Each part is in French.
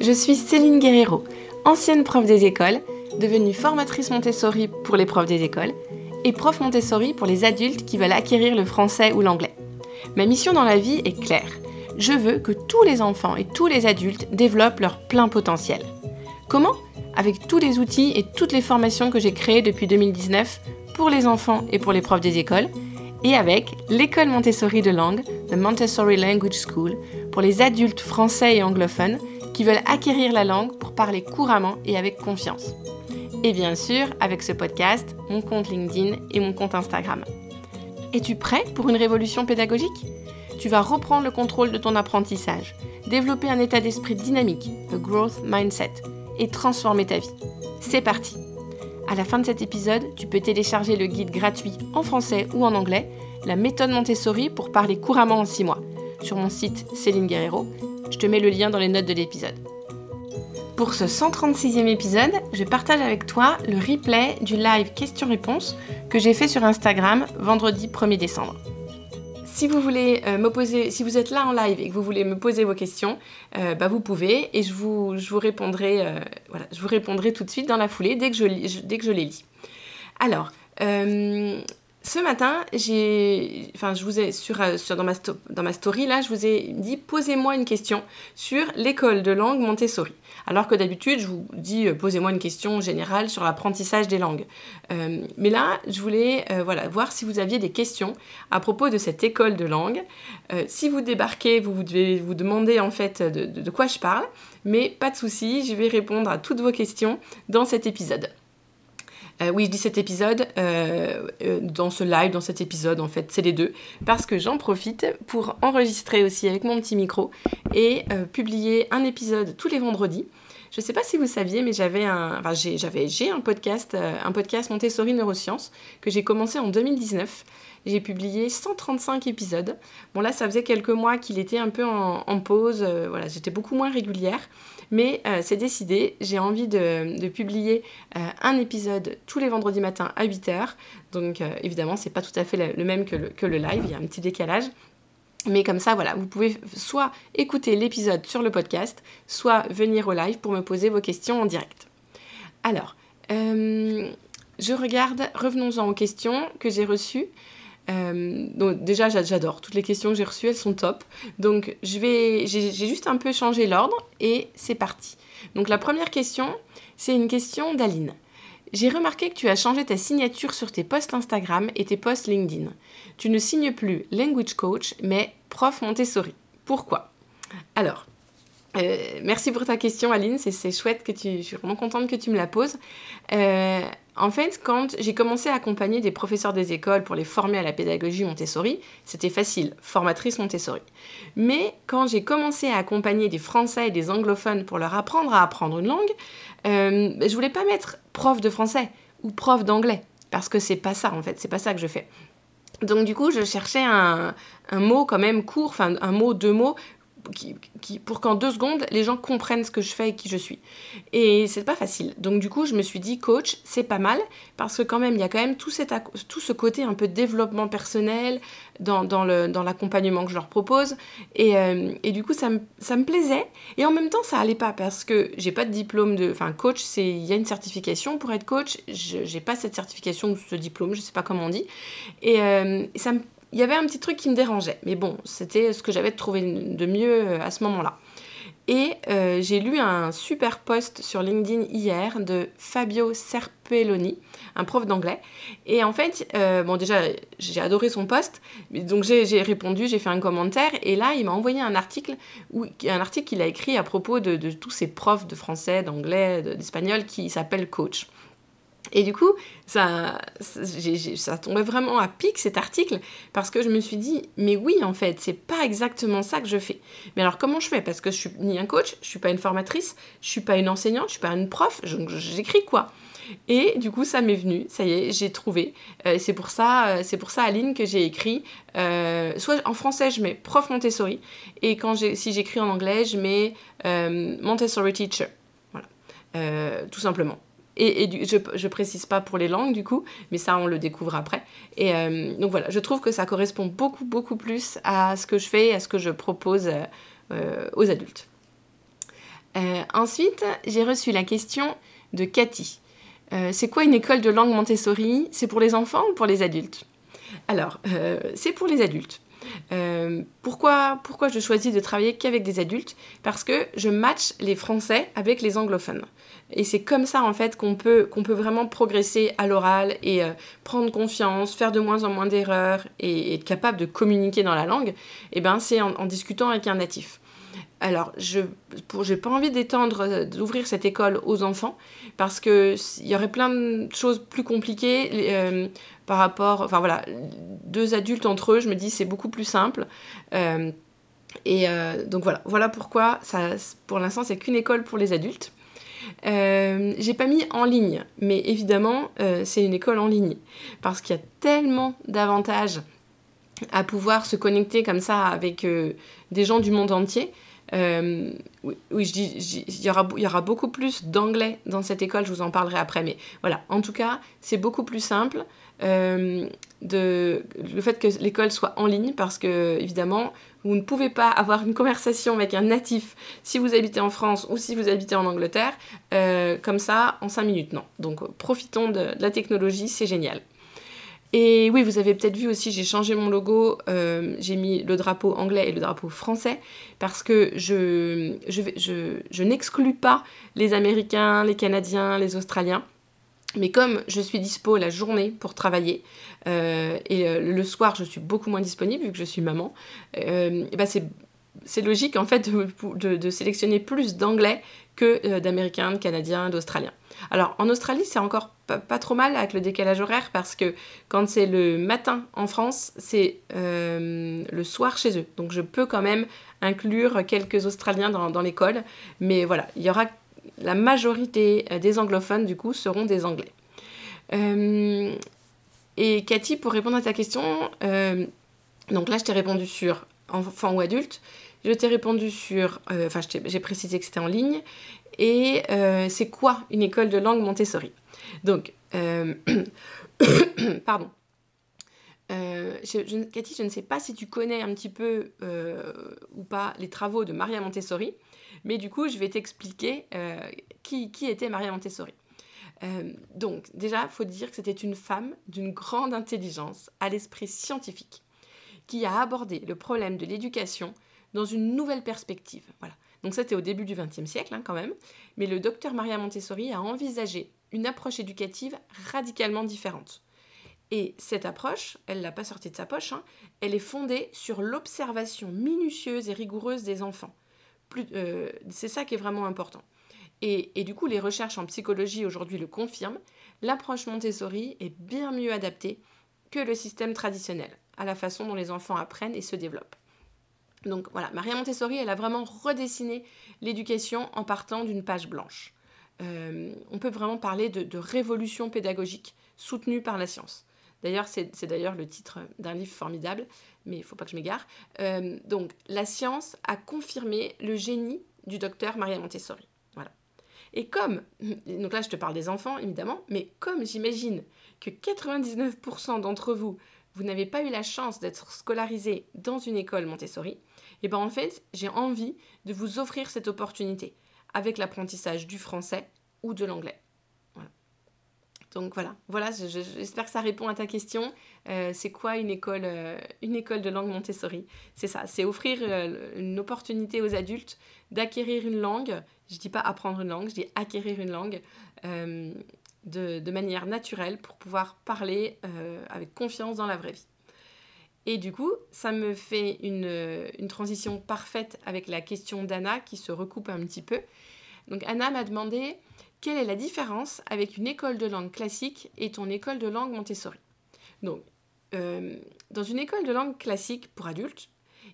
Je suis Céline Guerrero, ancienne prof des écoles, devenue formatrice Montessori pour les profs des écoles et prof Montessori pour les adultes qui veulent acquérir le français ou l'anglais. Ma mission dans la vie est claire. Je veux que tous les enfants et tous les adultes développent leur plein potentiel. Comment? Avec tous les outils et toutes les formations que j'ai créées depuis 2019 pour les enfants et pour les profs des écoles, et avec l'école Montessori de langue, The Montessori Language School, pour les adultes français et anglophones qui veulent acquérir la langue pour parler couramment et avec confiance. Et bien sûr, avec ce podcast, mon compte LinkedIn et mon compte Instagram. Es-tu prêt pour une révolution pédagogique? Tu vas reprendre le contrôle de ton apprentissage, développer un état d'esprit dynamique, the growth mindset, et transformer ta vie. C'est parti À la fin de cet épisode, tu peux télécharger le guide gratuit en français ou en anglais, la méthode Montessori pour parler couramment en 6 mois, sur mon site Céline Guerrero. Je te mets le lien dans les notes de l'épisode. Pour ce 136e épisode, je partage avec toi le replay du live question-réponse que j'ai fait sur Instagram vendredi 1er décembre. Si vous voulez euh, me si vous êtes là en live et que vous voulez me poser vos questions, euh, bah vous pouvez et je vous, je vous répondrai, euh, je vous répondrai tout de suite dans la foulée dès que je, dès que je les lis. Alors, ce matin, j'ai, enfin, je vous ai sur, sur dans, ma story là, je vous ai dit posez-moi une question sur l'école de langue Montessori. Alors que d'habitude, je vous dis euh, posez-moi une question générale sur l'apprentissage des langues. Euh, mais là, je voulais euh, voir si vous aviez des questions à propos de cette école de langue. si vous débarquez, vous, devez vous demander en fait de, de quoi je parle. Mais pas de souci, je vais répondre à toutes vos questions dans cet épisode. Euh, oui, je dis cet épisode, euh, euh, dans ce live, dans cet épisode, en fait, c'est les deux, parce que j'en profite pour enregistrer aussi avec mon petit micro et publier un épisode tous les vendredis. Je ne sais pas si vous saviez, mais j'avais un, enfin, j'ai un podcast, un podcast Montessori Neurosciences que j'ai commencé en 2019. J'ai publié 135 épisodes. Bon là, ça faisait quelques mois qu'il était un peu en, pause. voilà, j'étais beaucoup moins régulière. Mais euh, c'est décidé, j'ai envie de, publier euh, un épisode tous les vendredis matins à 8h. Donc euh, évidemment, c'est pas tout à fait le, même que le, live, il y a un petit décalage. Mais comme ça, voilà, vous pouvez soit écouter l'épisode sur le podcast, soit venir au live pour me poser vos questions en direct. Alors, je regarde, revenons-en aux questions que j'ai reçues. Euh, donc déjà, j'adore. Toutes les questions que j'ai reçues, elles sont top. Donc je vais, j'ai juste un peu changé l'ordre et c'est parti. Donc la première question, c'est une question d'Aline. J'ai remarqué que tu as changé ta signature sur tes posts Instagram et tes posts LinkedIn. Tu ne signes plus Language Coach, mais Prof Montessori. Pourquoi? Alors, euh, merci pour ta question, Aline. C'est chouette que tu. Je suis vraiment contente que tu me la poses. Euh, en fait, quand j'ai commencé à accompagner des professeurs des écoles pour les former à la pédagogie Montessori, c'était facile, formatrice Montessori. Mais quand j'ai commencé à accompagner des Français et des anglophones pour leur apprendre à apprendre une langue, euh, je voulais pas mettre prof de français ou prof d'anglais parce que c'est pas ça en fait, c'est pas ça que je fais. Donc du coup, je cherchais un, un mot quand même court, enfin un mot, deux mots pour qu'en deux secondes, les gens comprennent ce que je fais et qui je suis. Et c'est pas facile. Donc du coup, je me suis dit, coach, c'est pas mal, parce que quand même, il y a quand même tout, cet, tout ce côté un peu développement personnel dans, dans l'accompagnement que je leur propose. Et, euh, et du coup, ça me, ça me, plaisait. Et en même temps, ça allait pas, parce que j'ai pas de diplôme de... Enfin, coach, il y a une certification pour être coach. J'ai pas cette certification ou ce diplôme, je sais pas comment on dit. Et euh, ça me il y avait un petit truc qui me dérangeait. Mais bon, c'était ce que j'avais trouvé de mieux euh, à ce moment-là. Et euh, j'ai lu un super post sur LinkedIn hier de Fabio Serpelloni, un prof d'anglais. Et en fait, euh, bon déjà, j'ai adoré son post, donc j'ai répondu, j'ai fait un commentaire, et là, il m'a envoyé un article, où, un article qu'il a écrit à propos de, de tous ces profs de français, d'anglais, d'espagnol qui s'appellent coach. Et du coup, ça, ça tombait vraiment à pic cet article parce que je me suis dit, mais oui, en fait, c'est pas exactement ça que je fais. Mais alors, comment je fais? Parce que je suis ni un coach, je suis pas une formatrice, je suis pas une enseignante, je suis pas une prof, j'écris quoi? Et du coup, ça m'est venu, ça y est, j'ai trouvé. Euh, c'est pour ça, euh, c'est pour ça, Aline, que j'ai écrit. Euh, soit en français, je mets prof Montessori, et quand si j'écris en anglais, je mets Montessori teacher. Voilà, tout simplement. Et, je, précise pas pour les langues du coup, mais ça on le découvre après. Et euh, donc voilà, je trouve que ça correspond beaucoup beaucoup plus à ce que je fais, à ce que je propose euh, aux adultes. ensuite, j'ai reçu la question de Cathy. c'est quoi une école de langue Montessori? C'est pour les enfants ou pour les adultes? Alors, c'est pour les adultes. Euh, pourquoi, pourquoi je choisis de travailler qu'avec des adultes Parce que je match les Français avec les anglophones. Et c'est comme ça en fait qu'on peut, peut vraiment progresser à l'oral et euh, prendre confiance, faire de moins en moins d'erreurs et, être capable de communiquer dans la langue. Et ben c'est en discutant avec un natif. Alors, je n'ai pas envie d'étendre, euh, d'ouvrir cette école aux enfants, parce qu'il y aurait plein de choses plus compliquées par rapport... Enfin voilà, deux adultes entre eux, je me dis c'est beaucoup plus simple. Euh, et donc voilà, voilà pourquoi, ça, pour l'instant, c'est qu'une école pour les adultes. j'ai pas mis en ligne, mais évidemment, c'est une école en ligne, parce qu'il y a tellement d'avantages à pouvoir se connecter comme ça avec des gens du monde entier euh, oui, je dis, il y aura beaucoup plus d'anglais dans cette école, je vous en parlerai après, mais voilà, en tout cas, c'est beaucoup plus simple euh, le fait que l'école soit en ligne, parce que, évidemment, vous ne pouvez pas avoir une conversation avec un natif si vous habitez en France ou si vous habitez en Angleterre, euh, comme ça, en 5 minutes, non. Donc, profitons de la technologie, c'est génial. Et oui, vous avez peut-être vu aussi, j'ai changé mon logo, euh, j'ai mis le drapeau anglais et le drapeau français, parce que je, je, je n'exclus pas les Américains, les Canadiens, les Australiens. Mais comme je suis dispo la journée pour travailler, euh, et euh, le soir je suis beaucoup moins disponible vu que je suis maman, et ben c'est logique en fait de, sélectionner plus d'anglais que d'américains, de canadiens, d'australiens. Alors en Australie, c'est encore pas, trop mal avec le décalage horaire parce que quand c'est le matin en France, c'est euh, le soir chez eux. Donc je peux quand même inclure quelques Australiens dans, l'école. Mais voilà, il y aura la majorité euh, des anglophones du coup seront des Anglais. Euh, et Cathy, pour répondre à ta question, donc là je t'ai répondu sur enfant ou adulte. Je t'ai répondu sur, enfin j'ai précisé que c'était en ligne et euh, c'est quoi une école de langue Montessori? Donc, euh, pardon. Euh, Cathy, je ne sais pas si tu connais un petit peu ou pas les travaux de Maria Montessori, mais du coup, je vais t'expliquer qui, qui, était Maria Montessori. donc, déjà, il faut dire que c'était une femme d'une grande intelligence, à l'esprit scientifique, qui a abordé le problème de l'éducation dans une nouvelle perspective. Voilà. Donc c'était au début du XXe siècle hein, quand même. Mais le docteur Maria Montessori a envisagé une approche éducative radicalement différente. Et cette approche, elle l'a pas sortie de sa poche, hein, elle est fondée sur l'observation minutieuse et rigoureuse des enfants. Euh, c'est ça qui est vraiment important. Et, du coup, les recherches en psychologie aujourd'hui le confirment, l'approche Montessori est bien mieux adaptée que le système traditionnel, à la façon dont les enfants apprennent et se développent. Donc voilà, Maria Montessori, elle a vraiment redessiné l'éducation en partant d'une page blanche. Euh, on peut vraiment parler de, révolution pédagogique soutenue par la science. D'ailleurs, c'est d'ailleurs le titre d'un livre formidable, mais il ne faut pas que je m'égare. Euh, donc, la science a confirmé le génie du docteur Maria Montessori. Voilà. Et comme, donc là je te parle des enfants évidemment, mais comme j'imagine que 99% d'entre vous, vous n'avez pas eu la chance d'être scolarisé dans une école Montessori, et bien en fait, j'ai envie de vous offrir cette opportunité avec l'apprentissage du français ou de l'anglais. Donc voilà, voilà j'espère que ça répond à ta question. Euh, c'est quoi une école, euh, une école de langue Montessori? C'est ça, c'est offrir euh, une opportunité aux adultes d'acquérir une langue. Je dis pas apprendre une langue, je dis acquérir une langue de, de, manière naturelle pour pouvoir parler avec confiance dans la vraie vie. Et du coup, ça me fait une, transition parfaite avec la question d'Anna qui se recoupe un petit peu. Donc Anna m'a demandé quelle est la différence avec une école de langue classique et ton école de langue Montessori? Donc, euh, dans une école de langue classique pour adultes,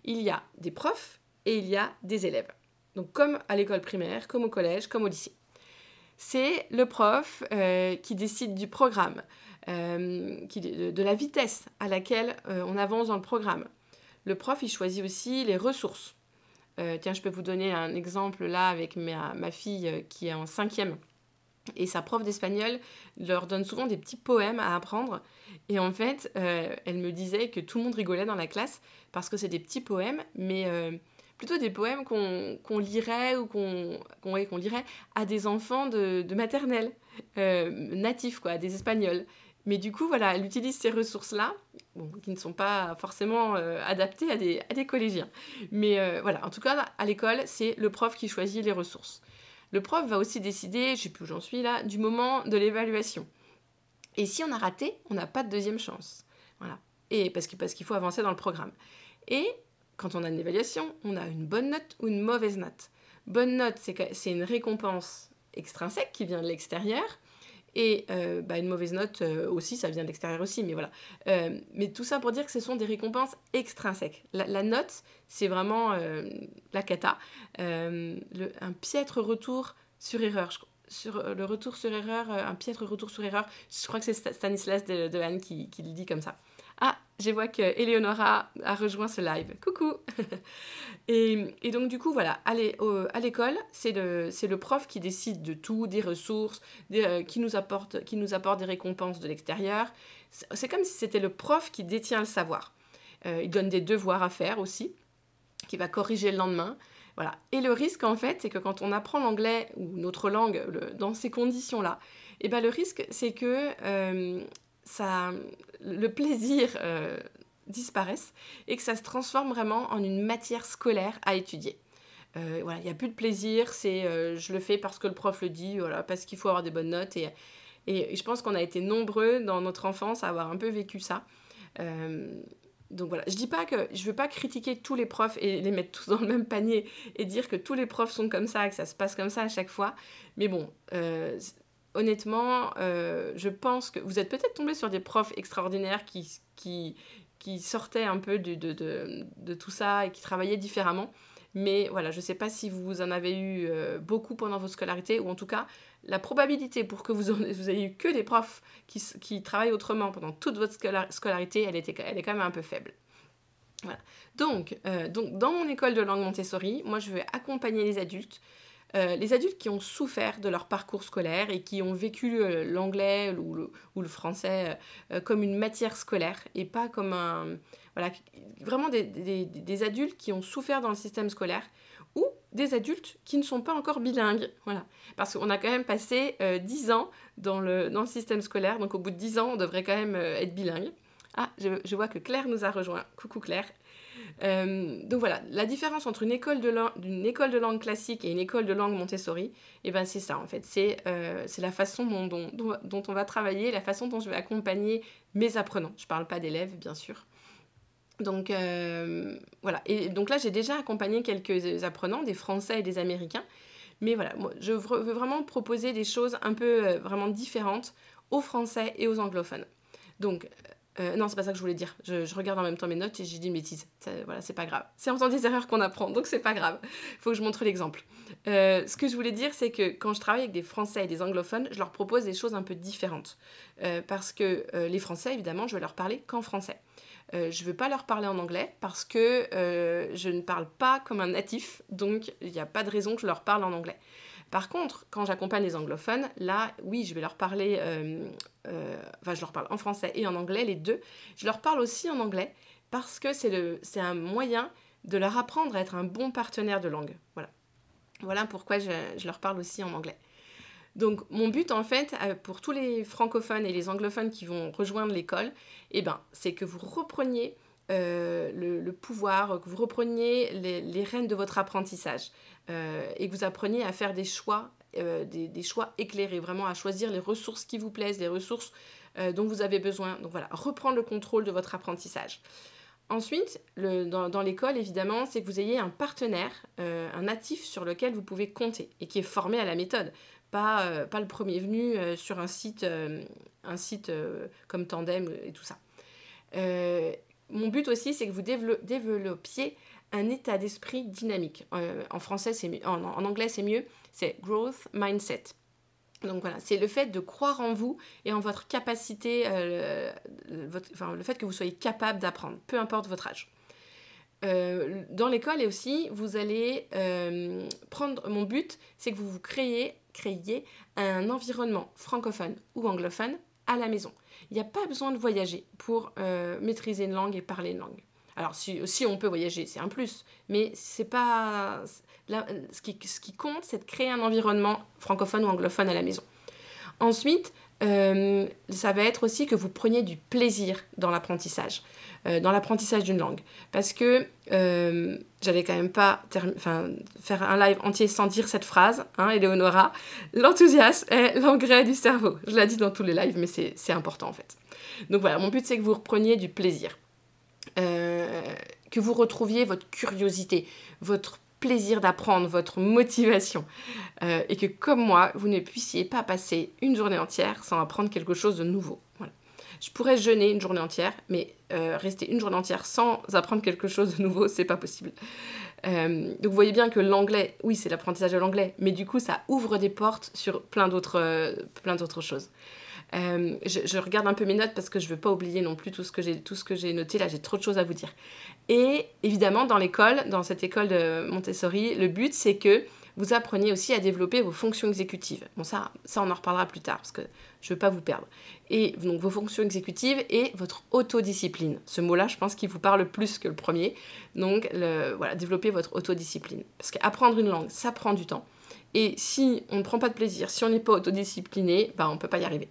il y a des profs et il y a des élèves. Donc comme à l'école primaire, comme au collège, comme au lycée. C'est le prof euh, qui décide du programme, euh, de, la vitesse à laquelle on avance dans le programme. Le prof, il choisit aussi les ressources. Tiens, je peux vous donner un exemple là avec ma fille qui est en cinquième. Et sa prof d'espagnol leur donne souvent des petits poèmes à apprendre. Et en fait, elle me disait que tout le monde rigolait dans la classe parce que c'est des petits poèmes, mais plutôt des poèmes qu'on lirait ou qu'on lirait à des enfants de, maternelle, euh, natifs, quoi, des Espagnols. Mais du coup, voilà, elle utilise ces ressources-là, qui ne sont pas forcément euh, adaptées à des, à des, collégiens. Mais euh, voilà, en tout cas, à l'école, c'est le prof qui choisit les ressources. Le prof va aussi décider, je ne sais plus où j'en suis là, du moment de l'évaluation. Et si on a raté, on n'a pas de deuxième chance. Voilà. Et parce qu'il parce qu'il faut avancer dans le programme. Et quand on a une évaluation, on a une bonne note ou une mauvaise note. Bonne note, c'est une récompense extrinsèque qui vient de l'extérieur. Et euh, bah, une mauvaise note euh, aussi, ça vient de l'extérieur aussi, mais voilà. Euh, mais tout ça pour dire que ce sont des récompenses extrinsèques. La, note, c'est vraiment la cata. un piètre retour sur erreur. Sur le retour sur erreur, un piètre retour sur erreur. Je crois que c'est Stanislas de, de qui, qui, le dit comme ça. Ah, je vois que Eleonora a rejoint ce live. Coucou et, donc du coup, voilà, à l'école, c'est le, le, prof qui décide de tout, des ressources, euh, qui, nous apporte, qui nous apporte des récompenses de l'extérieur. C'est comme si c'était le prof qui détient le savoir. Euh, il donne des devoirs à faire aussi, qui va corriger le lendemain. Voilà. Et le risque, en fait, c'est que quand on apprend l'anglais ou notre langue dans ces conditions-là, eh ben, le risque, c'est que euh, ça, le plaisir euh, disparaisse et que ça se transforme vraiment en une matière scolaire à étudier. Euh, voilà, il n'y a plus de plaisir, c'est je le fais parce que le prof le dit, voilà, parce qu'il faut avoir des bonnes notes. Et, et, je pense qu'on a été nombreux dans notre enfance à avoir un peu vécu ça. Donc voilà, je dis pas que je veux pas critiquer tous les profs et les mettre tous dans le même panier et dire que tous les profs sont comme ça, que ça se passe comme ça à chaque fois. Mais bon, honnêtement, euh, je pense que vous êtes peut-être tombé sur des profs extraordinaires qui, sortaient un peu de, tout ça et qui travaillaient différemment. Mais voilà, je ne sais pas si vous en avez eu euh, beaucoup pendant votre scolarité, ou en tout cas, la probabilité pour que vous, vous ayez eu que des profs qui, travaillent autrement pendant toute votre scolarité, elle, était, elle est quand même un peu faible. Donc, euh, donc, dans mon école de langue Montessori, moi, je vais accompagner les adultes euh, les adultes qui ont souffert de leur parcours scolaire et qui ont vécu l'anglais ou le, français euh, comme une matière scolaire et pas comme un... Voilà, vraiment des, adultes qui ont souffert dans le système scolaire ou des adultes qui ne sont pas encore bilingues. Voilà. Parce qu'on a quand même passé 10 ans dans le, dans le système scolaire, donc au bout de 10 ans, on devrait quand même être bilingue. Ah, je, vois que Claire nous a rejoint. Coucou Claire. Euh, donc voilà, la différence entre une école, de langue, école de langue classique et une école de langue Montessori, eh ben c'est ça en fait. C'est euh, la façon dont, dont, on va travailler, la façon dont je vais accompagner mes apprenants. Je ne parle pas d'élèves, bien sûr. Donc euh, voilà, et donc là j'ai déjà accompagné quelques apprenants, des Français et des Américains. Mais voilà, moi, je veux vraiment proposer des choses un peu vraiment différentes aux Français et aux anglophones. Donc, euh, non, c'est pas ça que je voulais dire. Je, regarde en même temps mes notes et j'ai dit une bêtise. voilà, c'est pas grave. C'est en faisant des erreurs qu'on apprend, donc c'est pas grave. Faut que je montre l'exemple. Euh, ce que je voulais dire, c'est que quand je travaille avec des Français et des anglophones, je leur propose des choses un peu différentes. Euh, parce que les Français, évidemment, je vais leur parler qu'en français. Je veux pas leur parler en anglais parce que je ne parle pas comme un natif, donc il n'y a pas de raison que je leur parle en anglais. Par contre, quand j'accompagne les anglophones, là, oui, je vais leur parler, euh, euh, enfin, je leur parle en français et en anglais, les deux. Je leur parle aussi en anglais parce que c'est un moyen de leur apprendre à être un bon partenaire de langue. Voilà. Voilà pourquoi je, leur parle aussi en anglais. Donc mon but en fait euh, pour tous les francophones et les anglophones qui vont rejoindre l'école, eh ben, c'est que vous repreniez le, pouvoir, que vous repreniez les, rênes de votre apprentissage. Euh, et que vous appreniez à faire des choix, euh, des, choix éclairés, vraiment à choisir les ressources qui vous plaisent, les ressources euh, dont vous avez besoin. Donc voilà, reprendre le contrôle de votre apprentissage. Ensuite, dans, l'école, évidemment, c'est que vous ayez un partenaire, un natif sur lequel vous pouvez compter et qui est formé à la méthode. Pas, pas le premier venu sur un site, un site comme Tandem et tout ça. mon but aussi, c'est que vous développiez un état d'esprit dynamique. Euh, en français, c'est en, anglais, c'est mieux. C'est growth mindset. Donc voilà, c'est le fait de croire en vous et en votre capacité, euh, enfin, le fait que vous soyez capable d'apprendre, peu importe votre âge. Euh, dans l'école et aussi, vous allez prendre. Mon but, c'est que vous vous créez, créiez un environnement francophone ou anglophone à la maison. Il n'y a pas besoin de voyager pour maîtriser une langue et parler une langue. Alors si, on peut voyager, c'est un plus, mais c'est pas ce, qui, ce qui compte, c'est de créer un environnement francophone ou anglophone à la maison. Ensuite, euh, ça va être aussi que vous preniez du plaisir dans l'apprentissage, euh, dans l'apprentissage d'une langue. Parce que euh, j'allais quand même pas faire un live entier sans dire cette phrase, hein, Eleonora, l'enthousiasme est l'engrais du cerveau. Je l'ai dit dans tous les lives, mais c'est important en fait. Donc voilà, mon but c'est que vous repreniez du plaisir. que vous retrouviez votre curiosité, votre plaisir d'apprendre, votre motivation. Euh, et que comme moi, vous ne puissiez pas passer une journée entière sans apprendre quelque chose de nouveau. Je pourrais jeûner une journée entière, mais euh, rester une journée entière sans apprendre quelque chose de nouveau, c'est pas possible. Euh, donc vous voyez bien que l'anglais, oui, c'est l'apprentissage de l'anglais, mais du coup, ça ouvre des portes sur plein d'autres, plein d'autres choses. Euh, je, regarde un peu mes notes parce que je veux pas oublier non plus tout ce que j'ai tout ce que j'ai noté là j'ai trop de choses à vous dire et évidemment dans l'école dans cette école de Montessori le but c'est que vous appreniez aussi à développer vos fonctions exécutives bon ça ça on en reparlera plus tard parce que je veux pas vous perdre. Et donc vos fonctions exécutives et votre autodiscipline. Ce mot là je pense qu'il vous parle plus que le premier. Donc voilà développer votre autodiscipline. Parce qu'apprendre une langue ça prend du temps. Et si on ne prend pas de plaisir, si on n'est pas autodiscipliné, ben on ne peut pas y arriver.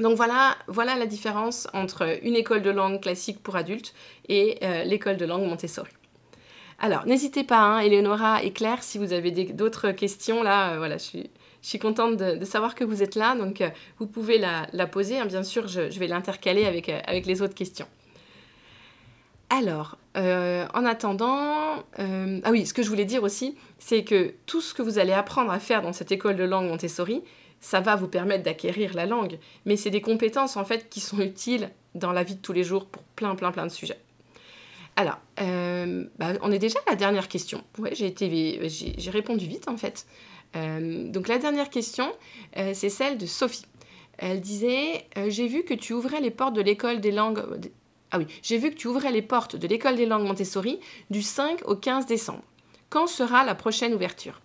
Donc voilà, voilà la différence entre une école de langue classique pour adultes et euh, l'école de langue Montessori. Alors, n'hésitez pas, hein, Eleonora et Claire, si vous avez d'autres questions, là, euh, voilà, je suis, je suis contente de, savoir que vous êtes là, donc euh, vous pouvez la, poser. Hein, bien sûr, je, vais l'intercaler avec, avec les autres questions. Alors, en attendant, ah oui, ce que je voulais dire aussi, c'est que tout ce que vous allez apprendre à faire dans cette école de langue Montessori, ça va vous permettre d'acquérir la langue, mais c'est des compétences en fait qui sont utiles dans la vie de tous les jours pour plein plein plein de sujets. Alors, euh, bah, on est déjà à la dernière question. Ouais, j'ai répondu vite en fait. Euh, donc la dernière question, euh, c'est celle de Sophie. Elle disait J'ai vu que tu ouvrais les portes de l'école des langues. Ah oui, j'ai vu que tu ouvrais les portes de l'école des langues Montessori du 5 au 15 décembre. Quand sera la prochaine ouverture?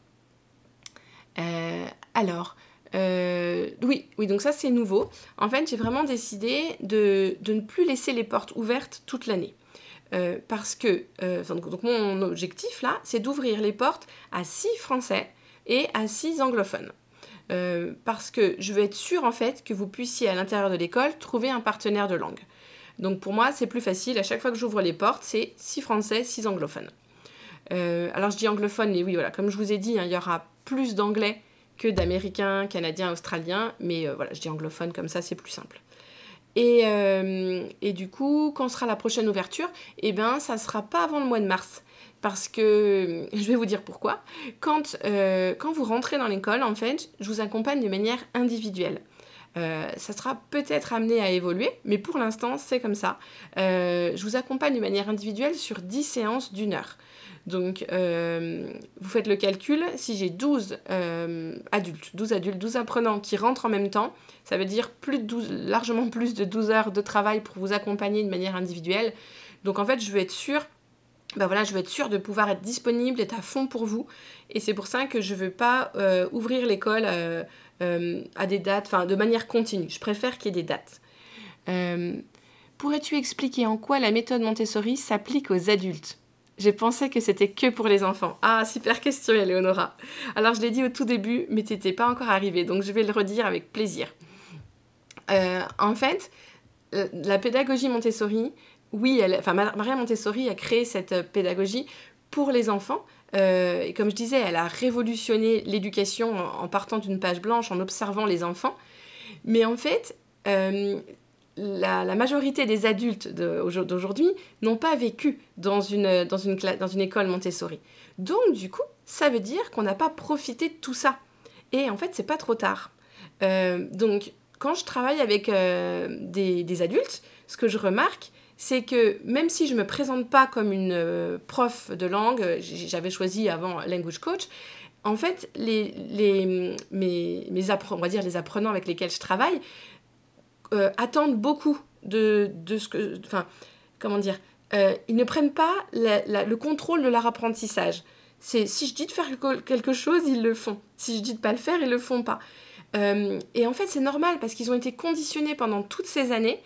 Alors, euh, oui, oui, donc ça c'est nouveau. En fait, j'ai vraiment décidé de, ne plus laisser les portes ouvertes toute l'année. Euh, parce que euh, donc mon objectif là, c'est d'ouvrir les portes à six Français et à six anglophones. parce que je veux être sûre en fait que vous puissiez à l'intérieur de l'école trouver un partenaire de langue. Donc pour moi, c'est plus facile. À chaque fois que j'ouvre les portes, c'est six Français, six anglophones. alors je dis anglophone, mais oui, voilà, comme je vous ai dit, hein, il y aura plus d'anglais que d'Américains, Canadiens, Australiens, mais euh, voilà, je dis anglophone comme ça, c'est plus simple. Euh, et, du coup, quand sera la prochaine ouverture? Eh bien, ça ne sera pas avant le mois de mars. Parce que, je vais vous dire pourquoi. Quand, euh, quand vous rentrez dans l'école, en fait, je vous accompagne de manière individuelle. ça sera peut-être amené à évoluer, mais pour l'instant, c'est comme ça. je vous accompagne de manière individuelle sur 10 séances d'une heure. Donc, euh, vous faites le calcul, si j'ai 12 euh, adultes, 12 adultes, 12 apprenants qui rentrent en même temps, ça veut dire plus de 12, largement plus de 12 heures de travail pour vous accompagner de manière individuelle. Donc, en fait, je veux être sûre ben voilà, je veux être sûre de pouvoir être disponible, être à fond pour vous. Et c'est pour ça que je ne veux pas euh, ouvrir l'école à des dates, enfin de manière continue. Je préfère qu'il y ait des dates. Pourrais-tu expliquer en quoi la méthode Montessori s'applique aux adultes? J'ai pensé que c'était que pour les enfants. Ah, super question, Eleonora. Alors, je l'ai dit au tout début, mais tu n'étais pas encore arrivé, donc je vais le redire avec plaisir. Euh, en fait, euh, la pédagogie Montessori, oui, enfin, Maria Montessori a créé cette euh, pédagogie pour les enfants. et comme je disais, elle a révolutionné l'éducation en, partant d'une page blanche, en observant les enfants. Mais en fait, la, majorité des adultes d'aujourd'hui n'ont pas vécu dans une, dans, une, école Montessori. Donc, du coup, ça veut dire qu'on n'a pas profité de tout ça. Et en fait, c'est pas trop tard. Euh, donc, quand je travaille avec euh, des, adultes, ce que je remarque, c'est que même si je ne me présente pas comme une euh, prof de langue, j'avais choisi avant language coach, en fait, les, les, mes, mes dire les apprenants avec lesquels je travaille euh, attendent beaucoup de, de, ce que... Enfin, comment dire euh, Ils ne prennent pas le contrôle de leur apprentissage. C'est si je dis de faire quelque chose, ils le font. Si je dis de pas le faire, ils le font pas. Et en fait, c'est normal parce qu'ils ont été conditionnés pendant toutes ces années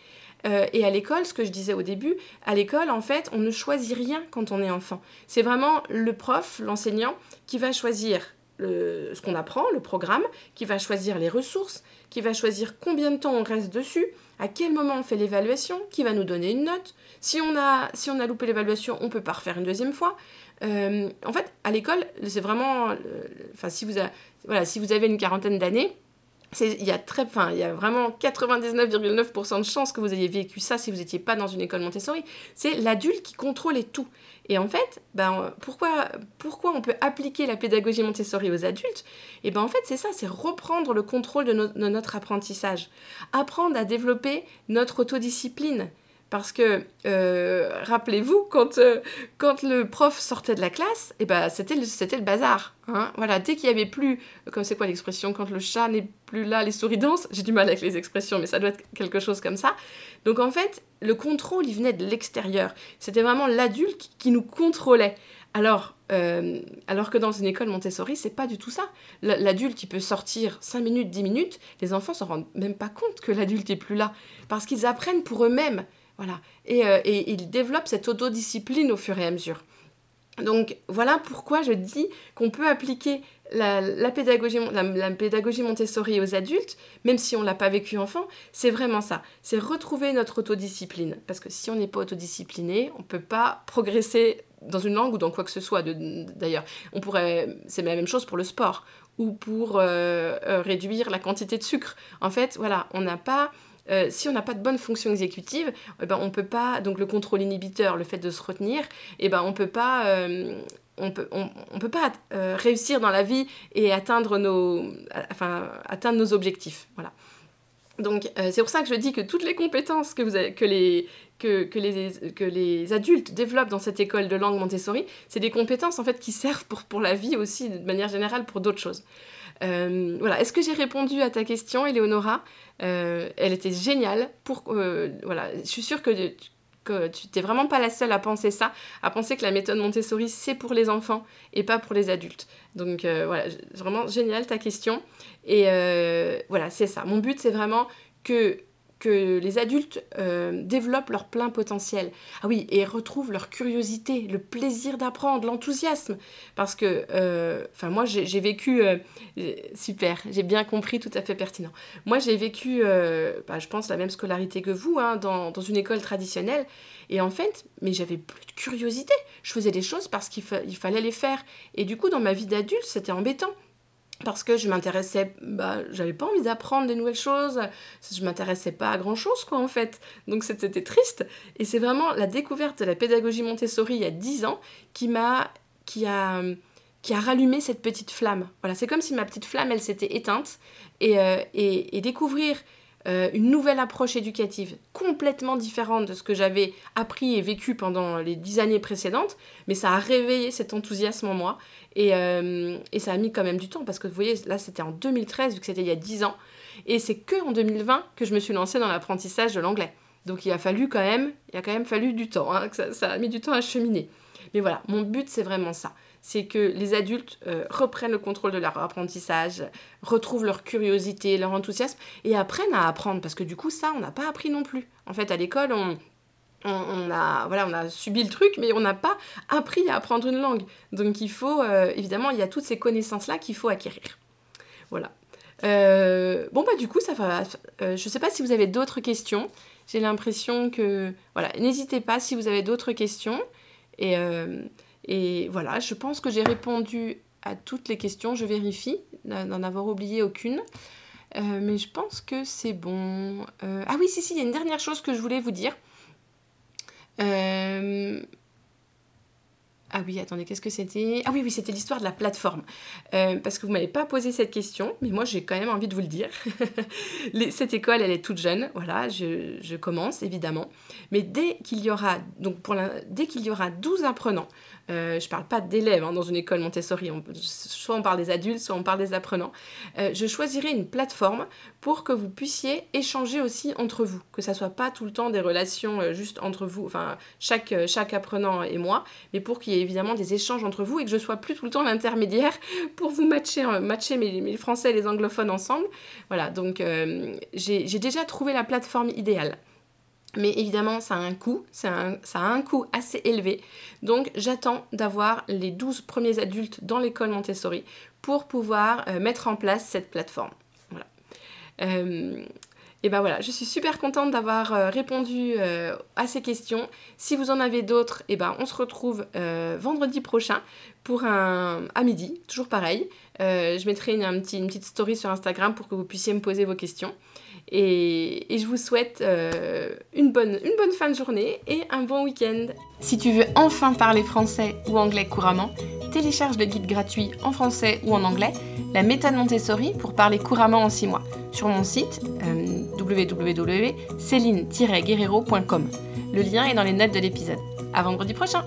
et à l'école, ce que je disais au début, à l'école, en fait, on ne choisit rien quand on est enfant. C'est vraiment le prof, l'enseignant, qui va choisir ce qu'on apprend, le programme, qui va choisir les ressources, qui va choisir combien de temps on reste dessus, à quel moment on fait l'évaluation, qui va nous donner une note. Si on a, si on a loupé l'évaluation, on peut pas refaire une deuxième fois. Euh, en fait, à l'école, c'est vraiment... Enfin, si, voilà, si vous avez une quarantaine d'années, il y, a très, il y a vraiment 99,9% de chances que vous ayez vécu ça si vous n'étiez pas dans une école Montessori. C'est l'adulte qui contrôle tout. Et en fait, ben, pourquoi, pourquoi on peut appliquer la pédagogie Montessori aux adultes? Et ben en fait, c'est ça, c'est reprendre le contrôle de, notre apprentissage. Apprendre à développer notre autodiscipline. Parce que, euh, rappelez-vous, quand, euh, quand le prof sortait de la classe, eh ben, c'était le, le bazar. Hein voilà, dès qu'il n'y avait plus, comme c'est quoi l'expression, quand le chat n'est plus là, les souris dansent, j'ai du mal avec les expressions, mais ça doit être quelque chose comme ça. Donc en fait, le contrôle, il venait de l'extérieur. C'était vraiment l'adulte qui nous contrôlait. Alors, euh, alors que dans une école Montessori, c'est pas du tout ça. L'adulte, il peut sortir 5 minutes, 10 minutes, les enfants s'en rendent même pas compte que l'adulte est plus là, parce qu'ils apprennent pour eux-mêmes. Voilà. Euh, et, il développe cette autodiscipline au fur et à mesure. Donc voilà pourquoi je dis qu'on peut appliquer la, pédagogie, Montessori aux adultes, même si on ne l'a pas vécu enfant, c'est vraiment ça. C'est retrouver notre autodiscipline. Parce que si on n'est pas autodiscipliné, on ne peut pas progresser dans une langue ou dans quoi que ce soit. D'ailleurs, on pourrait, c'est la même chose pour le sport ou pour euh, euh, réduire la quantité de sucre. En fait, voilà, on n'a pas euh, si on n'a pas de bonne fonction exécutive, eh ben, on peut pas, donc le contrôle inhibiteur, le fait de se retenir, eh ben, on peut pas, euh, on peut, on, peut pas euh, réussir dans la vie et atteindre nos, enfin, atteindre nos objectifs. Voilà. Donc c'est pour ça que je dis que toutes les compétences que, vous que, les, que, que, les, que les adultes développent dans cette école de langue Montessori, c'est des compétences en fait qui servent pour, pour la vie aussi, de manière générale, pour d'autres choses. Euh, voilà, est-ce que j'ai répondu à ta question, Eleonora? Euh, Elle était géniale. Pour, euh, voilà, je suis sûre que, tu n'es vraiment pas la seule à penser ça, à penser que la méthode Montessori, c'est pour les enfants et pas pour les adultes. Donc voilà, vraiment génial ta question. Et voilà, c'est ça. Mon but, c'est vraiment que que les adultes euh, développent leur plein potentiel. Ah oui, et retrouvent leur curiosité, le plaisir d'apprendre, l'enthousiasme. Parce que, euh, enfin, moi, j'ai vécu... Euh, super, j'ai bien compris, tout à fait pertinent. Moi, j'ai vécu, bah, je pense, la même scolarité que vous, hein, dans, dans, une école traditionnelle. Et en fait, mais j'avais plus de curiosité. Je faisais des choses parce qu'il fallait les faire. Et du coup, dans ma vie d'adulte, c'était embêtant parce que je m'intéressais, bah, j'avais pas envie d'apprendre des nouvelles choses, je m'intéressais pas à grand chose, quoi, en fait. Donc c'était triste. Et c'est vraiment la découverte de la pédagogie Montessori il y a 10 ans qui m'a, qui a, qui a rallumé cette petite flamme. Voilà, c'est comme si ma petite flamme, elle s'était éteinte. Et, euh, découvrir euh, une nouvelle approche éducative complètement différente de ce que j'avais appris et vécu pendant les dix années précédentes, mais ça a réveillé cet enthousiasme en moi et, euh, ça a mis quand même du temps parce que vous voyez, là c'était en 2013 vu que c'était il y a dix ans et c'est que en 2020 que je me suis lancée dans l'apprentissage de l'anglais. Donc il a fallu quand même, il a quand même fallu du temps, hein, ça a mis du temps à cheminer. Mais voilà, mon but c'est vraiment ça c'est que les adultes euh, reprennent le contrôle de leur apprentissage, retrouvent leur curiosité, leur enthousiasme et apprennent à apprendre parce que du coup ça on n'a pas appris non plus. En fait à l'école on, on, a, voilà, on a subi le truc, mais on n'a pas appris à apprendre une langue. Donc il faut, euh, évidemment, il y a toutes ces connaissances-là qu'il faut acquérir. Voilà. Euh, bon, bah du coup, ça va. je ne sais pas si vous avez d'autres questions. J'ai l'impression que... Voilà, n'hésitez pas si vous avez d'autres questions. Et, et voilà, je pense que j'ai répondu à toutes les questions. Je vérifie d'en avoir oublié aucune. Euh, mais je pense que c'est bon. Euh, ah oui, si, si, il y a une dernière chose que je voulais vous dire. Euh, ah oui, attendez, qu'est-ce que c'était? Ah oui, oui, c'était l'histoire de la plateforme. parce que vous ne m'avez pas posé cette question, mais moi j'ai quand même envie de vous le dire. cette école, elle est toute jeune, voilà, je, commence évidemment. Mais dès qu'il y aura, donc dès qu'il y aura 12 apprenants, euh, je ne parle pas d'élèves hein, dans une école Montessori, soit on parle des adultes, soit on parle des apprenants, euh, je choisirai une plateforme pour que vous puissiez échanger aussi entre vous, que ça soit pas tout le temps des relations euh, juste entre vous, enfin chaque, chaque apprenant et moi, mais pour qu'il y ait évidemment des échanges entre vous et que je sois plus tout le temps l'intermédiaire pour vous matcher, matcher mes, mes, français et les anglophones ensemble. Voilà, donc j'ai déjà trouvé la plateforme idéale. Mais évidemment, ça a un coût, ça a un coût assez élevé. Donc j'attends d'avoir les 12 premiers adultes dans l'école Montessori pour pouvoir euh, mettre en place cette plateforme. Euh, et ben voilà, je suis super contente d'avoir euh, répondu à ces questions. Si vous en avez d'autres, et ben on se retrouve vendredi prochain pour un à midi, toujours pareil. je mettrai une petite story sur Instagram pour que vous puissiez me poser vos questions. Et, je vous souhaite euh, une, bonne, fin de journée et un bon week-end. Si tu veux enfin parler français ou anglais couramment, télécharge le guide gratuit en français ou en anglais, la méthode Montessori pour parler couramment en 6 mois, sur mon site euh, www.céline-guerrero.com. Le lien est dans les notes de l'épisode. À vendredi prochain!